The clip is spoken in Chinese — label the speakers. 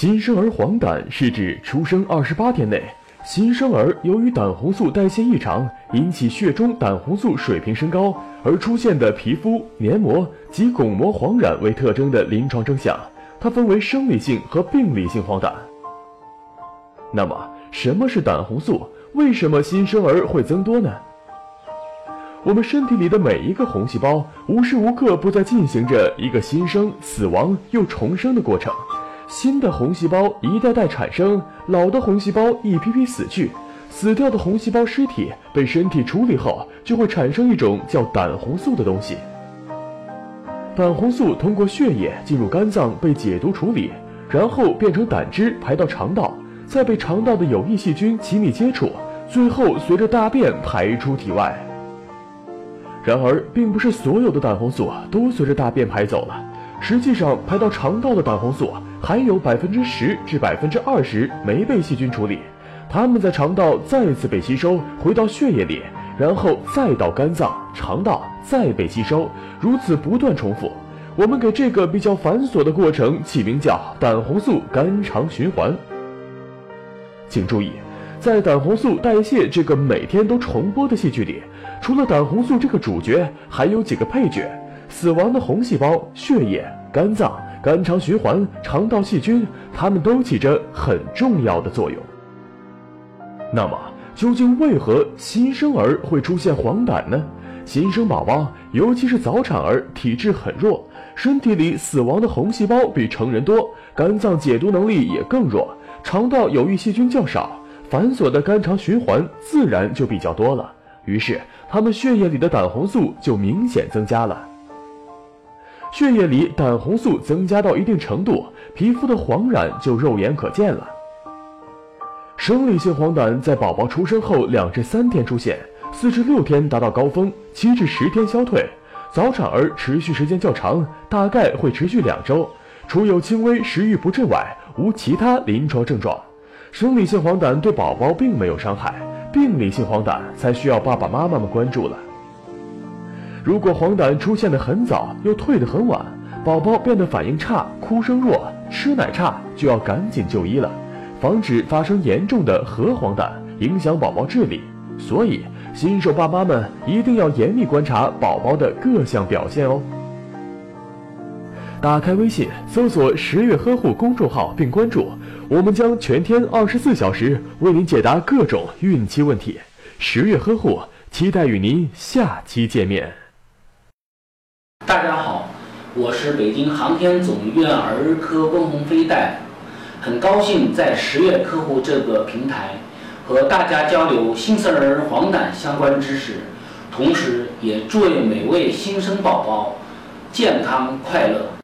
Speaker 1: 新生儿黄疸是指出生二十八天内，新生儿由于胆红素代谢异常，引起血中胆红素水平升高而出现的皮肤、黏膜及巩膜黄疸为特征的临床征象。它分为生理性和病理性黄疸。那么，什么是胆红素？为什么新生儿会增多呢？我们身体里的每一个红细胞，无时无刻不在进行着一个新生、死亡又重生的过程。新的红细胞一代代产生，老的红细胞一批批死去，死掉的红细胞尸体被身体处理后，就会产生一种叫胆红素的东西。胆红素通过血液进入肝脏被解毒处理，然后变成胆汁排到肠道，再被肠道的有益细菌亲密接触，最后随着大便排出体外。然而，并不是所有的胆红素都随着大便排走了，实际上排到肠道的胆红素。还有百分之十至百分之二十没被细菌处理，它们在肠道再次被吸收回到血液里，然后再到肝脏、肠道再被吸收，如此不断重复。我们给这个比较繁琐的过程起名叫胆红素肝肠循环。请注意，在胆红素代谢这个每天都重播的戏剧里，除了胆红素这个主角，还有几个配角：死亡的红细胞、血液、肝脏。肝肠循环、肠道细菌，它们都起着很重要的作用。那么，究竟为何新生儿会出现黄疸呢？新生宝宝，尤其是早产儿，体质很弱，身体里死亡的红细胞比成人多，肝脏解毒能力也更弱，肠道有益细菌较少，繁琐的肝肠循环自然就比较多了。于是，他们血液里的胆红素就明显增加了。血液里胆红素增加到一定程度，皮肤的黄疸就肉眼可见了。生理性黄疸在宝宝出生后两至三天出现，四至六天达到高峰，七至十天消退。早产儿持续时间较长，大概会持续两周，除有轻微食欲不振外，无其他临床症状。生理性黄疸对宝宝并没有伤害，病理性黄疸才需要爸爸妈妈们关注了。如果黄疸出现的很早，又退得很晚，宝宝变得反应差、哭声弱、吃奶差，就要赶紧就医了，防止发生严重的核黄疸，影响宝宝智力。所以，新手爸妈们一定要严密观察宝宝的各项表现哦。打开微信，搜索“十月呵护”公众号并关注，我们将全天二十四小时为您解答各种孕期问题。十月呵护，期待与您下期见面。
Speaker 2: 大家好，我是北京航天总医院儿科温鸿飞大夫，很高兴在十月客户这个平台和大家交流新生儿黄疸相关知识，同时也祝愿每位新生宝宝健康快乐。